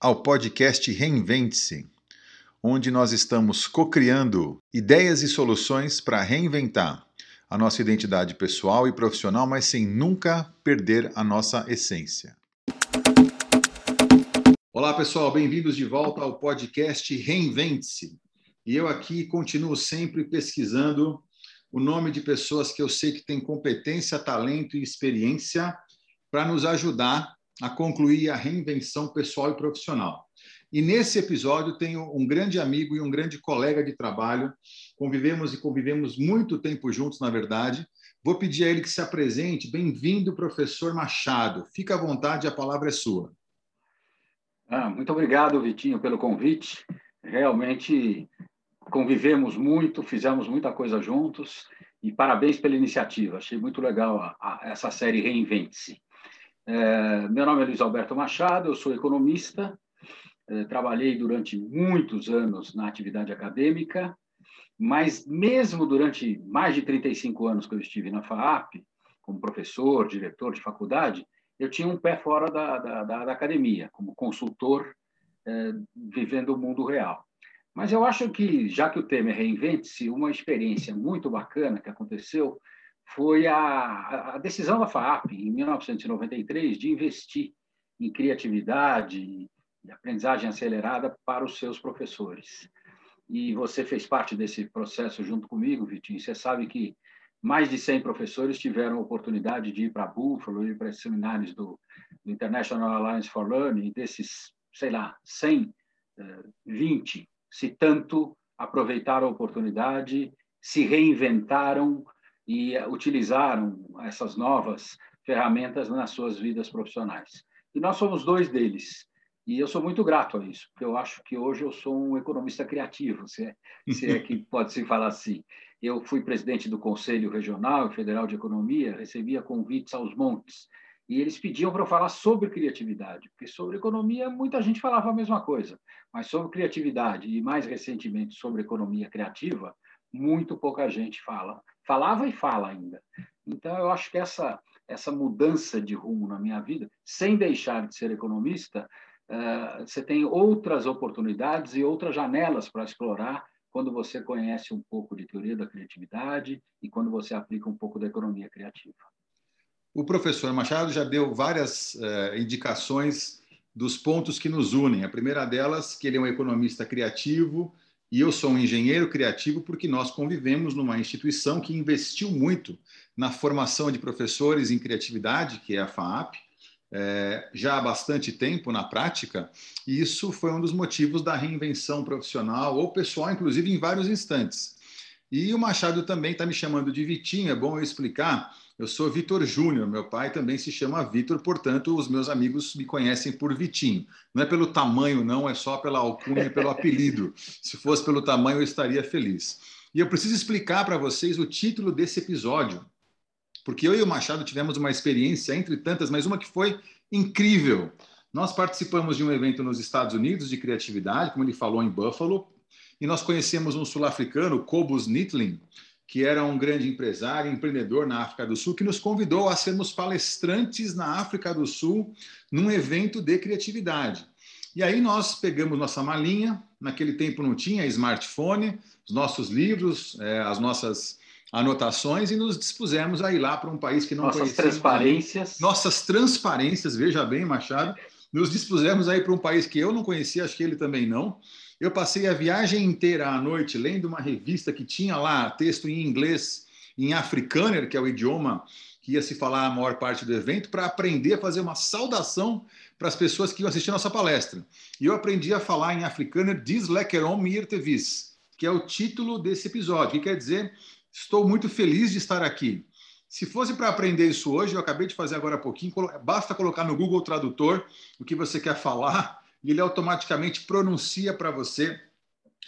ao podcast Reinvente-se, onde nós estamos co-criando ideias e soluções para reinventar a nossa identidade pessoal e profissional, mas sem nunca perder a nossa essência. Olá, pessoal, bem-vindos de volta ao podcast Reinvente-se. E eu aqui continuo sempre pesquisando o nome de pessoas que eu sei que têm competência, talento e experiência para nos ajudar a concluir a reinvenção pessoal e profissional. E nesse episódio tenho um grande amigo e um grande colega de trabalho. Convivemos e convivemos muito tempo juntos, na verdade. Vou pedir a ele que se apresente. Bem-vindo, professor Machado. Fica à vontade, a palavra é sua. Ah, muito obrigado, Vitinho, pelo convite. Realmente convivemos muito, fizemos muita coisa juntos e parabéns pela iniciativa. Achei muito legal a, a, essa série Reinvente-se. É, meu nome é Luiz Alberto Machado, eu sou economista, é, trabalhei durante muitos anos na atividade acadêmica, mas mesmo durante mais de 35 anos que eu estive na FAAP, como professor, diretor de faculdade, eu tinha um pé fora da, da, da, da academia, como consultor, é, vivendo o mundo real. Mas eu acho que, já que o tema é reinvente-se, uma experiência muito bacana que aconteceu foi a, a decisão da FAAP, em 1993, de investir em criatividade e aprendizagem acelerada para os seus professores. E você fez parte desse processo junto comigo, Vitinho. Você sabe que mais de 100 professores tiveram a oportunidade de ir para Buffalo, ir para seminários do, do International Alliance for Learning, desses, sei lá, 100, 20, eh, se tanto aproveitaram a oportunidade, se reinventaram, e utilizaram essas novas ferramentas nas suas vidas profissionais. E nós somos dois deles. E eu sou muito grato a isso, porque eu acho que hoje eu sou um economista criativo, se é, se é que pode se falar assim. Eu fui presidente do Conselho Regional e Federal de Economia, recebia convites aos montes, e eles pediam para eu falar sobre criatividade, porque sobre economia muita gente falava a mesma coisa, mas sobre criatividade e mais recentemente sobre economia criativa, muito pouca gente fala falava e fala ainda. Então, eu acho que essa, essa mudança de rumo na minha vida, sem deixar de ser economista, uh, você tem outras oportunidades e outras janelas para explorar quando você conhece um pouco de teoria da criatividade e quando você aplica um pouco da economia criativa. O professor Machado já deu várias uh, indicações dos pontos que nos unem. A primeira delas, que ele é um economista criativo, e eu sou um engenheiro criativo porque nós convivemos numa instituição que investiu muito na formação de professores em criatividade, que é a FAAP, é, já há bastante tempo na prática, e isso foi um dos motivos da reinvenção profissional ou pessoal, inclusive em vários instantes. E o Machado também está me chamando de Vitinho, é bom eu explicar eu sou Vitor Júnior, meu pai também se chama Vitor, portanto, os meus amigos me conhecem por Vitinho. Não é pelo tamanho, não, é só pela alcunha, pelo apelido. Se fosse pelo tamanho, eu estaria feliz. E eu preciso explicar para vocês o título desse episódio, porque eu e o Machado tivemos uma experiência, entre tantas, mas uma que foi incrível. Nós participamos de um evento nos Estados Unidos de criatividade, como ele falou, em Buffalo, e nós conhecemos um sul-africano, Cobus Nitlin, que era um grande empresário, empreendedor na África do Sul, que nos convidou a sermos palestrantes na África do Sul num evento de criatividade. E aí nós pegamos nossa malinha, naquele tempo não tinha smartphone, os nossos livros, é, as nossas anotações e nos dispusemos a ir lá para um país que não nossas conhecíamos. Nossas transparências. Nossas transparências, veja bem, Machado. Nos dispusemos a ir para um país que eu não conhecia, acho que ele também não. Eu passei a viagem inteira à noite lendo uma revista que tinha lá texto em inglês, em afrikaner, que é o idioma que ia se falar a maior parte do evento, para aprender a fazer uma saudação para as pessoas que iam assistir a nossa palestra. E eu aprendi a falar em afrikaner Diz lekerom mir que é o título desse episódio, que quer dizer estou muito feliz de estar aqui. Se fosse para aprender isso hoje, eu acabei de fazer agora há pouquinho, basta colocar no Google Tradutor o que você quer falar e ele automaticamente pronuncia para você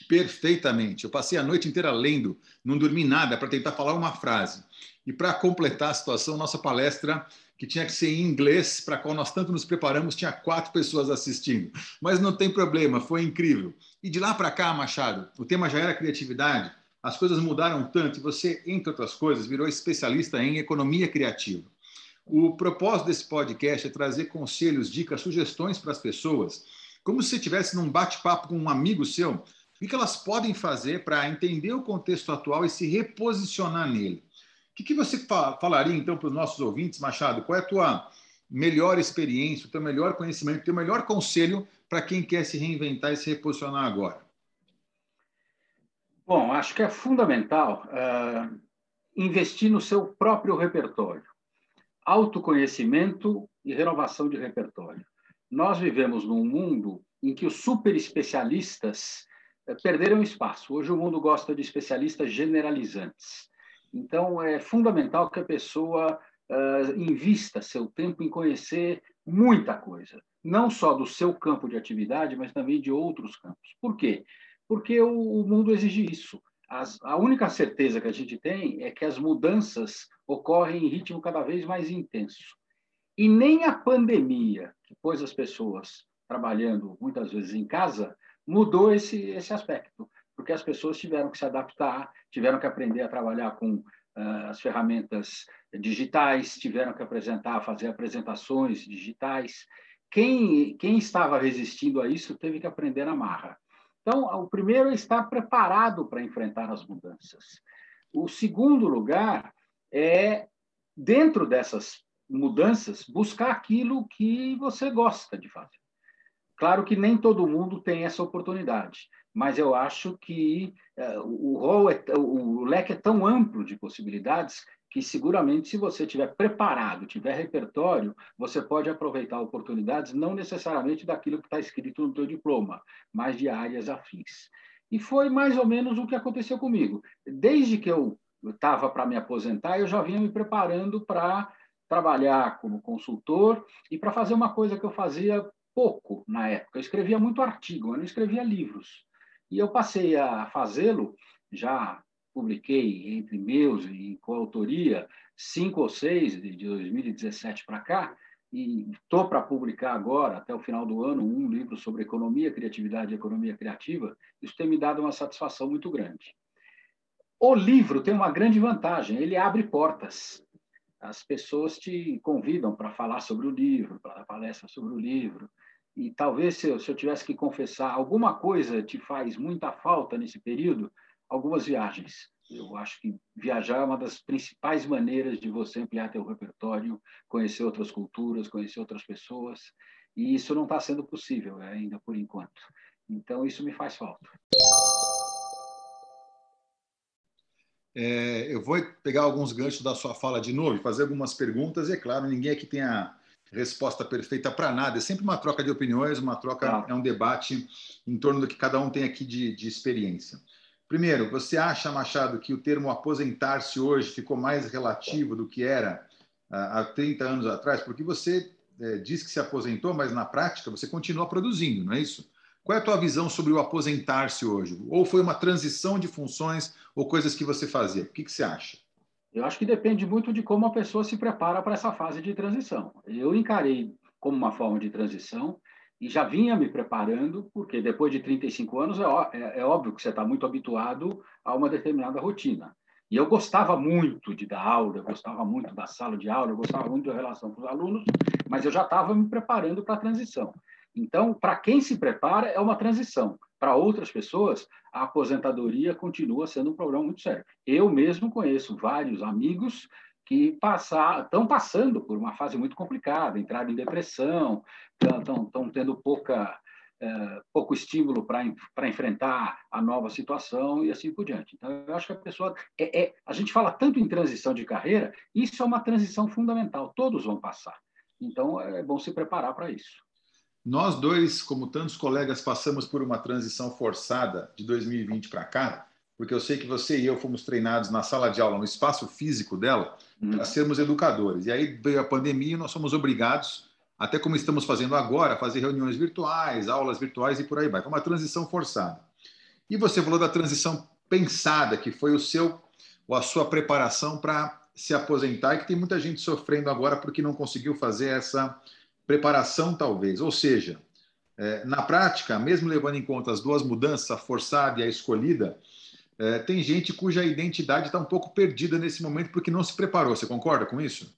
perfeitamente. Eu passei a noite inteira lendo, não dormi nada para tentar falar uma frase. E para completar a situação, nossa palestra, que tinha que ser em inglês, para qual nós tanto nos preparamos, tinha quatro pessoas assistindo. Mas não tem problema, foi incrível. E de lá para cá, Machado, o tema já era criatividade, as coisas mudaram tanto e você, entre outras coisas, virou especialista em economia criativa. O propósito desse podcast é trazer conselhos, dicas, sugestões para as pessoas como se você estivesse num bate-papo com um amigo seu, o que elas podem fazer para entender o contexto atual e se reposicionar nele. O que, que você falaria, então, para os nossos ouvintes, Machado? Qual é a tua melhor experiência, o teu melhor conhecimento, o teu melhor conselho para quem quer se reinventar e se reposicionar agora? Bom, acho que é fundamental uh, investir no seu próprio repertório. Autoconhecimento e renovação de repertório. Nós vivemos num mundo em que os super especialistas uh, perderam espaço. Hoje o mundo gosta de especialistas generalizantes. Então, é fundamental que a pessoa uh, invista seu tempo em conhecer muita coisa, não só do seu campo de atividade, mas também de outros campos. Por quê? O, o mundo exige isso. As, a única certeza que a gente tem é que as mudanças ocorrem em ritmo cada vez mais intenso. E nem a pandemia, que pôs as pessoas trabalhando muitas vezes em casa, mudou esse, esse aspecto, porque as pessoas tiveram que se adaptar, tiveram que aprender a trabalhar com uh, as ferramentas digitais, tiveram que apresentar, fazer apresentações digitais. Quem, quem estava resistindo a isso teve que aprender na marra. Então, o primeiro é estar preparado para enfrentar as mudanças. O segundo lugar é, dentro dessas mudanças, buscar aquilo que você gosta de fazer. Claro que nem todo mundo tem essa oportunidade, mas eu acho que uh, o, rol é, o leque é tão amplo de possibilidades que seguramente, se você estiver preparado, tiver repertório, você pode aproveitar oportunidades, não necessariamente daquilo que está escrito no teu diploma, mas de áreas afins. E foi mais ou menos o que aconteceu comigo. Desde que eu estava para me aposentar, eu já vinha me preparando para trabalhar como consultor e para fazer uma coisa que eu fazia pouco na época. Eu escrevia muito artigo, eu não escrevia livros. E eu passei a fazê-lo já publiquei entre meus e coautoria cinco ou seis de 2017 para cá e estou para publicar agora até o final do ano um livro sobre economia, criatividade e economia criativa. Isso tem me dado uma satisfação muito grande. O livro tem uma grande vantagem, ele abre portas. As pessoas te convidam para falar sobre o livro, para dar palestra sobre o livro. E talvez se eu, se eu tivesse que confessar, alguma coisa te faz muita falta nesse período, algumas viagens. Eu acho que viajar é uma das principais maneiras de você ampliar teu repertório, conhecer outras culturas, conhecer outras pessoas, e isso não está sendo possível né, ainda por enquanto. Então, isso me faz falta. É, eu vou pegar alguns ganchos da sua fala de novo fazer algumas perguntas. E, é claro, ninguém aqui tem a resposta perfeita para nada. É sempre uma troca de opiniões, uma troca, é um debate em torno do que cada um tem aqui de, de experiência. Primeiro, você acha, Machado, que o termo aposentar-se hoje ficou mais relativo do que era uh, há 30 anos atrás? Porque você é, diz que se aposentou, mas na prática você continua produzindo, não é isso? Qual é a tua visão sobre o aposentar-se hoje? Ou foi uma transição de funções ou coisas que você fazia? O que, que você acha? Eu acho que depende muito de como a pessoa se prepara para essa fase de transição. Eu encarei como uma forma de transição e já vinha me preparando, porque depois de 35 anos é, é, é óbvio que você está muito habituado a uma determinada rotina. E eu gostava muito de dar aula, eu gostava muito da sala de aula, eu gostava muito da relação com os alunos, mas eu já estava me preparando para a transição. Então, para quem se prepara, é uma transição. Para outras pessoas, a aposentadoria continua sendo um problema muito sério. Eu mesmo conheço vários amigos que passar, estão passando por uma fase muito complicada, entraram em depressão, estão tendo pouca, é, pouco estímulo para enfrentar a nova situação e assim por diante. Então, eu acho que a pessoa. É, é, a gente fala tanto em transição de carreira, isso é uma transição fundamental, todos vão passar. Então, é bom se preparar para isso. Nós dois, como tantos colegas, passamos por uma transição forçada de 2020 para cá, porque eu sei que você e eu fomos treinados na sala de aula, no espaço físico dela, hum. para sermos educadores. E aí veio a pandemia e nós somos obrigados até como estamos fazendo agora, fazer reuniões virtuais, aulas virtuais e por aí vai. Foi uma transição forçada. E você falou da transição pensada, que foi o seu, ou a sua preparação para se aposentar, e que tem muita gente sofrendo agora porque não conseguiu fazer essa preparação, talvez. Ou seja, é, na prática, mesmo levando em conta as duas mudanças, a forçada e a escolhida, é, tem gente cuja identidade está um pouco perdida nesse momento porque não se preparou. Você concorda com isso?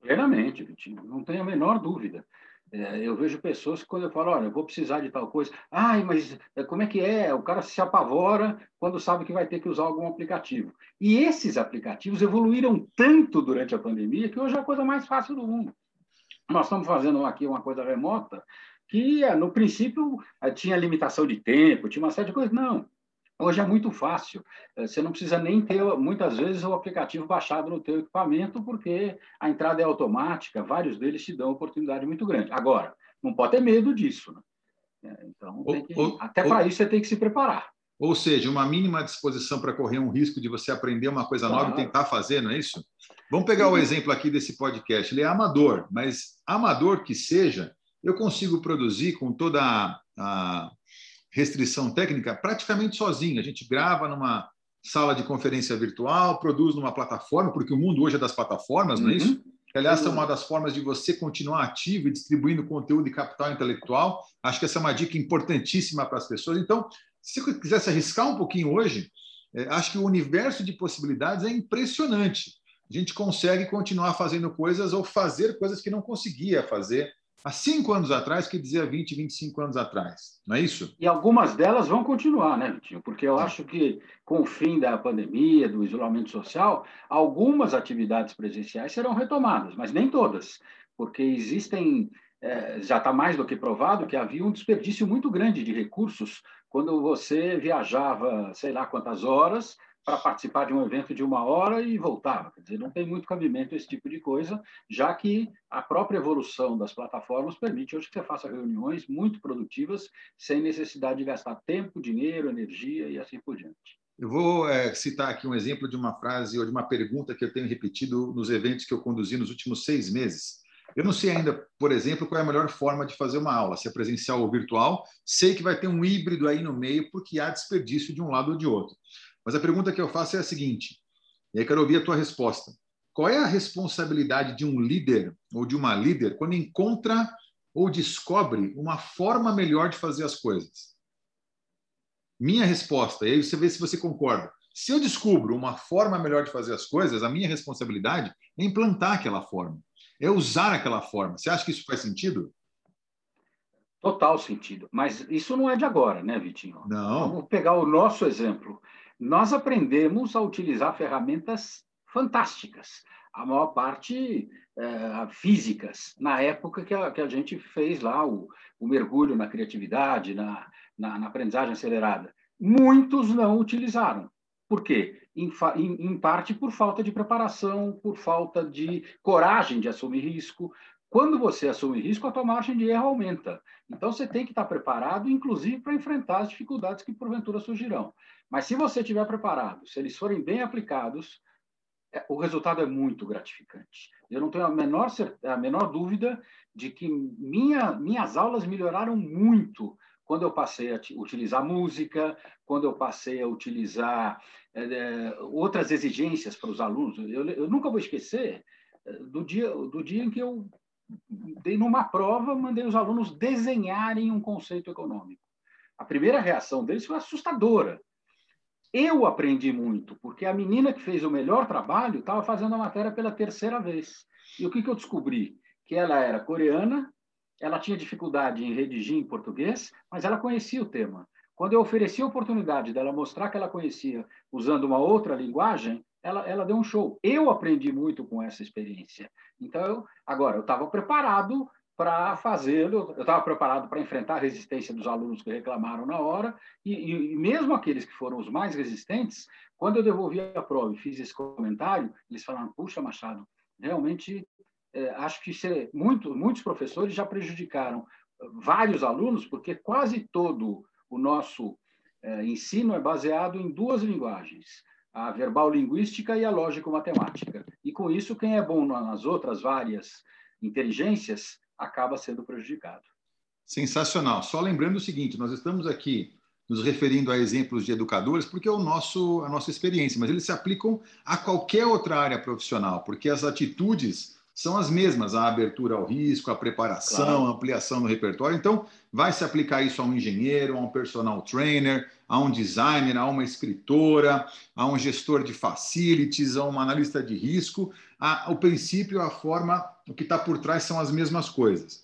Plenamente, Vitinho, não tenho a menor dúvida. É, eu vejo pessoas que, quando eu falo, olha, eu vou precisar de tal coisa, ai, mas é, como é que é? O cara se apavora quando sabe que vai ter que usar algum aplicativo. E esses aplicativos evoluíram tanto durante a pandemia que hoje é a coisa mais fácil do mundo. Nós estamos fazendo aqui uma coisa remota que, no princípio, tinha limitação de tempo, tinha uma série de coisas. Não, Hoje é muito fácil. Eh, você não precisa nem ter, muitas vezes, o aplicativo baixado no teu equipamento, porque a entrada é automática. Vários deles te dão oportunidade muito grande. Agora, não pode ter medo disso. Né? É, então, que, ou, até para isso você tem que se preparar. Ou seja, uma mínima disposição para correr um risco de você aprender uma coisa claro. nova e tentar fazer, não é isso? Vamos pegar o exemplo aqui desse podcast. Ele é amador, mas amador que seja, eu consigo produzir com toda a, a restrição técnica praticamente sozinho. A gente grava numa sala de conferência virtual, produz numa plataforma, porque o mundo hoje é das plataformas, não é isso? Uhum. Que, aliás, é uma das formas de você continuar ativo e distribuindo conteúdo e capital intelectual. Acho que essa é uma dica importantíssima para as pessoas. Então, se você quisesse arriscar um pouquinho hoje, é, acho que o universo de possibilidades é impressionante. A gente consegue continuar fazendo coisas ou fazer coisas que não conseguia fazer há cinco anos atrás que dizia 20, 25 anos atrás, não é isso? E algumas delas vão continuar, né, Vitinho? Porque eu acho que com o fim da pandemia, do isolamento social, algumas atividades presenciais serão retomadas, mas nem todas, porque existem, é, já está mais do que provado que havia um desperdício muito grande de recursos quando você viajava, sei lá quantas horas, para participar de um evento de uma hora e voltava. Quer dizer, não tem muito cabimento esse tipo de coisa, já que a própria evolução das plataformas permite hoje que você faça reuniões muito produtivas sem necessidade de gastar tempo, dinheiro, energia e assim por diante. Eu vou é, citar aqui um exemplo de uma frase ou de uma pergunta que eu tenho repetido nos eventos que eu conduzi nos últimos seis meses. Eu não sei ainda, por exemplo, qual é a melhor forma de fazer uma aula, se é presencial ou virtual. Sei que vai ter um híbrido aí no meio, porque há desperdício de um lado ou de outro. Mas a pergunta que eu faço é a seguinte, e aí quero ouvir a tua resposta. Qual é a responsabilidade de um líder ou de uma líder quando encontra ou descobre uma forma melhor de fazer as coisas? Minha resposta, e aí você vê se você concorda. Se eu descubro uma forma melhor de fazer as coisas, a minha responsabilidade é implantar aquela forma, é usar aquela forma. Você acha que isso faz sentido? Total sentido. Mas isso não é de agora, né, Vitinho? Não. Vamos pegar o nosso exemplo nós aprendemos a utilizar ferramentas fantásticas, a maior parte é, físicas, na época que a, que a gente fez lá o, o mergulho na criatividade, na, na, na, aprendizagem acelerada. Muitos não utilizaram. Por quê? Em, em, em parte por falta de preparação, por falta de coragem de assumir risco, quando você assume risco, a tua margem de erro aumenta. Então, você tem que estar preparado, inclusive, para enfrentar as dificuldades que porventura surgirão. Mas se você estiver preparado, se eles forem bem aplicados, é, o resultado é muito gratificante. Eu não tenho a menor, a menor dúvida de que minha, minhas aulas melhoraram muito quando eu passei a utilizar música, quando eu passei a utilizar é, outras exigências para os alunos. Eu, eu nunca vou esquecer é, do dia, do dia em que eu dei numa prova, mandei os alunos desenharem um conceito econômico. A primeira reação deles foi assustadora. Eu aprendi muito, porque a menina que fez o melhor trabalho estava fazendo a matéria pela terceira vez. E o que, que eu descobri? Que ela era coreana, ela tinha dificuldade em redigir em português, mas ela conhecia o tema. Quando eu ofereci a oportunidade dela mostrar que ela conhecia usando uma outra linguagem, ela, ela deu um show. Eu aprendi muito com essa experiência. Então, eu, agora, eu estava preparado para fazê-lo, eu estava preparado para enfrentar a resistência dos alunos que reclamaram na hora, e, e, mesmo aqueles que foram os mais resistentes, quando eu devolvi a prova e fiz esse comentário, eles falaram: puxa, Machado, realmente é, acho que ser, muito, muitos professores já prejudicaram vários alunos, porque quase todo o nosso é, ensino é baseado em duas linguagens a verbal linguística e a lógico matemática. E com isso, quem é bom nas outras várias inteligências acaba sendo prejudicado. Sensacional. Só lembrando o seguinte, nós estamos aqui nos referindo a exemplos de educadores porque é o nosso a nossa experiência, mas eles se aplicam a qualquer outra área profissional, porque as atitudes são as mesmas, a abertura ao risco, a preparação, claro. a ampliação do repertório. Então, vai se aplicar isso a um engenheiro, a um personal trainer, a um designer, a uma escritora, a um gestor de facilities, a um analista de risco. A, o princípio, a forma, o que está por trás são as mesmas coisas.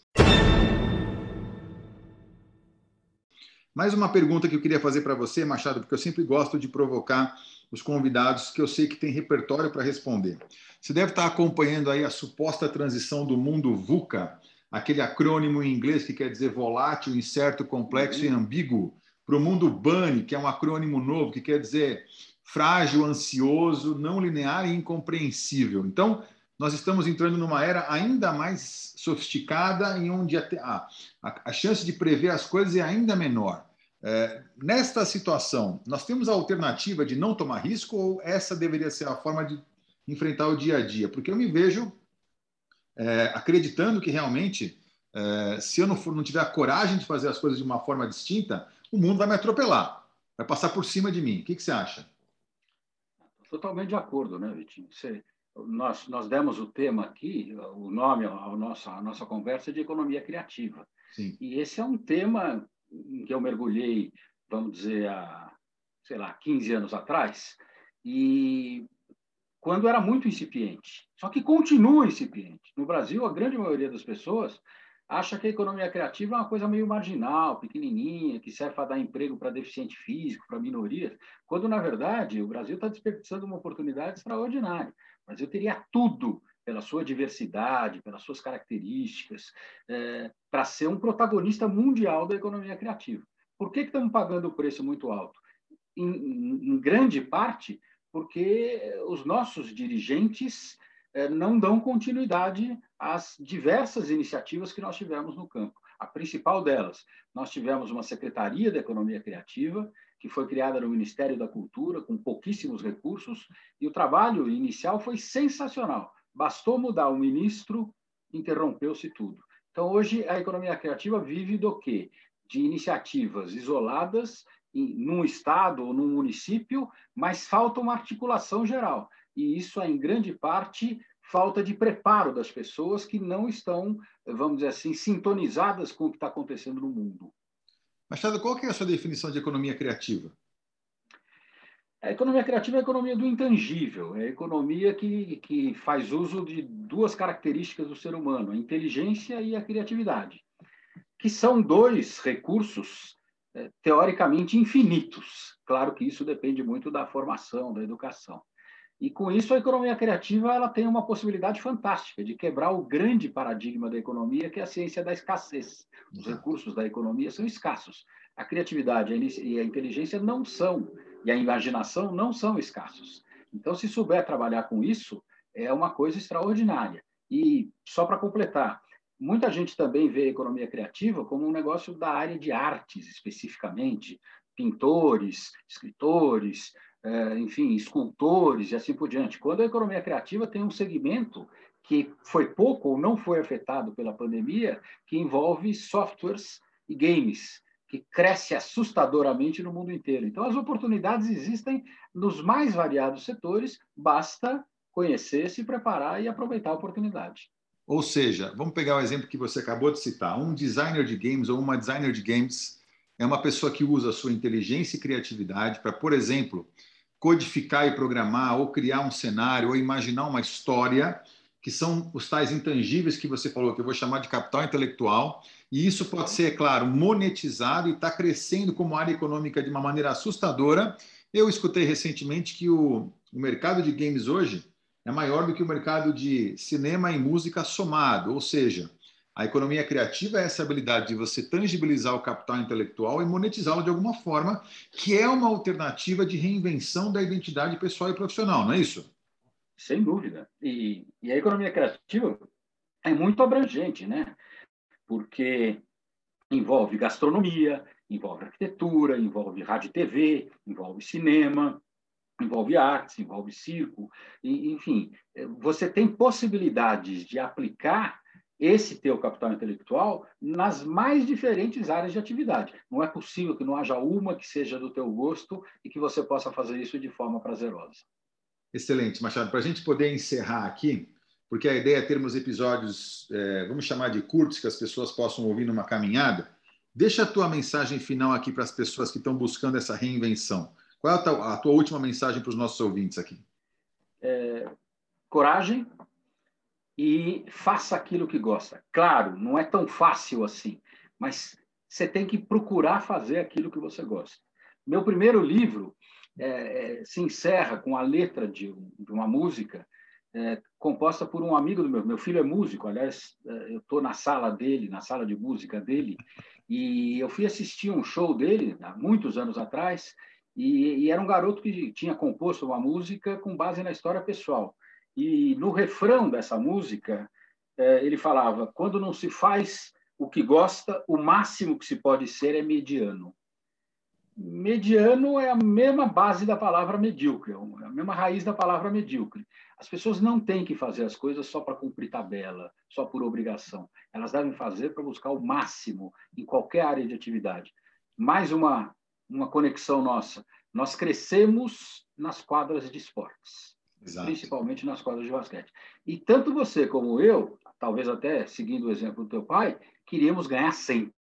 Mais uma pergunta que eu queria fazer para você, Machado, porque eu sempre gosto de provocar os convidados que eu sei que tem repertório para responder. Você deve estar acompanhando aí a suposta transição do mundo VUCA, aquele acrônimo em inglês que quer dizer volátil, incerto, complexo e ambíguo, para o mundo BANI, que é um acrônimo novo, que quer dizer frágil, ansioso, não linear e incompreensível. Então, nós estamos entrando numa era ainda mais sofisticada, em onde a, a, a chance de prever as coisas é ainda menor. É, nesta situação, nós temos a alternativa de não tomar risco ou essa deveria ser a forma de enfrentar o dia a dia? Porque eu me vejo é, acreditando que realmente, é, se eu não, for, não tiver a coragem de fazer as coisas de uma forma distinta, o mundo vai me atropelar, vai passar por cima de mim. O que, que você acha? Totalmente de acordo, né, Vitinho? Você, nós, nós demos o tema aqui, o nome, a nossa, a nossa conversa é de economia criativa. Sim. E esse é um tema em que eu mergulhei, vamos dizer, há, sei lá, 15 anos atrás, e quando era muito incipiente. Só que continua incipiente. No Brasil, a grande maioria das pessoas acha que a economia criativa é uma coisa meio marginal, pequenininha, que serve para dar emprego para deficiente físico, para minorias, quando, na verdade, o Brasil está desperdiçando uma oportunidade extraordinária. O Brasil teria tudo pela sua diversidade, pelas suas características, é, para ser um protagonista mundial da economia criativa. Por que, que estamos pagando o preço muito alto? Em, em grande parte porque os nossos dirigentes é, não dão continuidade às diversas iniciativas que nós tivemos no campo. A principal delas, nós tivemos uma Secretaria da Economia Criativa, que foi criada no Ministério da Cultura, com pouquíssimos recursos, e o trabalho inicial foi sensacional. Bastou mudar o ministro, interrompeu-se tudo. Então, hoje, a economia criativa vive do quê? De iniciativas isoladas em, num estado ou num município, mas falta uma articulação geral. E isso é, em grande parte, falta de preparo das pessoas que não estão, vamos dizer assim, sintonizadas com o que está acontecendo no mundo. Machado, qual que é a sua definição de economia criativa? A economia criativa é a economia do intangível, é a economia que, que faz uso de duas características do ser humano, a inteligência e a criatividade, que são dois recursos é, teoricamente infinitos. Claro que isso depende muito da formação, da educação. E com isso a economia criativa ela tem uma possibilidade fantástica de quebrar o grande paradigma da economia, que é a ciência da escassez. Os recursos da economia são escassos. A criatividade e a inteligência não são e a imaginação não são escassos. Então, se souber trabalhar com isso, é uma coisa extraordinária. E, só para completar, muita gente também vê a economia criativa como um negócio da área de artes, especificamente, pintores, escritores, é, enfim, escultores e assim por diante. Quando a economia criativa tem um segmento que foi pouco ou não foi afetado pela pandemia, que envolve softwares e games, que cresce assustadoramente no mundo inteiro. Então, as oportunidades existem nos mais variados setores, basta conhecer, se preparar e aproveitar a oportunidade. Ou seja, vamos pegar o exemplo que você acabou de citar: um designer de games ou uma designer de games é uma pessoa que usa a sua inteligência e criatividade para, por exemplo, codificar e programar, ou criar um cenário, ou imaginar uma história, que são os tais intangíveis que você falou, que eu vou chamar de capital intelectual, e isso pode ser, é claro, monetizado e está crescendo como área econômica de uma maneira assustadora. Eu escutei recentemente que o, o mercado de games hoje é maior do que o mercado de cinema e música somado, ou seja, a economia criativa é essa habilidade de você tangibilizar o capital intelectual e monetizá-lo de alguma forma, que é uma alternativa de reinvenção da identidade pessoal e profissional, não é isso? Sem dúvida. E, e a economia criativa é muito abrangente, né? Porque envolve gastronomia, envolve arquitetura, envolve rádio e TV, envolve cinema, envolve artes, envolve circo, e, enfim, você tem possibilidades de aplicar esse teu capital intelectual nas mais diferentes áreas de atividade. Não é possível que não haja uma que seja do teu gosto e que você possa fazer isso de forma prazerosa. Excelente, Machado. Para a gente poder encerrar aqui, porque a ideia é termos episódios, é, vamos chamar de curtos, que as pessoas possam ouvir numa caminhada, deixa a tua mensagem final aqui para as pessoas que estão buscando essa reinvenção. Qual é a tua, a tua última mensagem para os nossos ouvintes aqui? É, coragem, e faça aquilo que gosta. Claro, não é tão fácil assim, mas você tem que procurar fazer aquilo que você gosta. Meu primeiro livro é, é, se encerra com a letra de, de uma música é, composta por um amigo do meu. Meu filho é músico, aliás, é, eu estou na sala dele, na sala de música dele, e eu fui assistir um show dele há muitos anos atrás, e, e era um garoto que tinha composto uma música com base na história pessoal. E no refrão dessa música, é, ele falava: quando não se faz o que gosta, o máximo que se pode ser é mediano mediano é a mesma base da palavra medíocre, é a mesma raiz da palavra medíocre. As pessoas não têm que fazer as coisas só para cumprir tabela, só por obrigação. Elas devem fazer para buscar o máximo em qualquer área de atividade. Mais uma, uma conexão nossa. Nós crescemos nas quadras de esportes, Exato. principalmente nas quadras de basquete. E tanto você como eu, talvez até seguindo o exemplo do teu pai, queríamos ganhar sempre.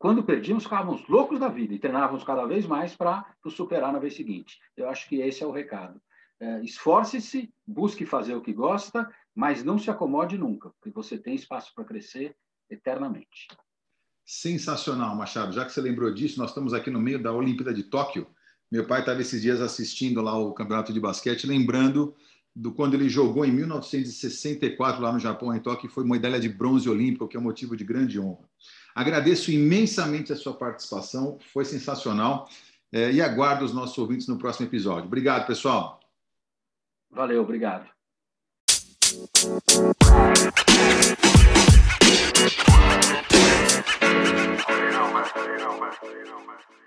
Quando perdíamos, ficávamos loucos da vida e treinávamos cada vez mais para superar na vez seguinte. Eu acho que esse é o recado. É, Esforce-se, busque fazer o que gosta, mas não se acomode nunca, porque você tem espaço para crescer eternamente. Sensacional, Machado. Já que você lembrou disso, nós estamos aqui no meio da Olimpíada de Tóquio. Meu pai estava esses dias assistindo lá o campeonato de basquete, lembrando do quando ele jogou em 1964 lá no Japão, em Tóquio, e foi medalha de bronze olímpico, que é um motivo de grande honra. Agradeço imensamente a sua participação, foi sensacional. É, e aguardo os nossos ouvintes no próximo episódio. Obrigado, pessoal. Valeu, obrigado. You know, man. You know, man.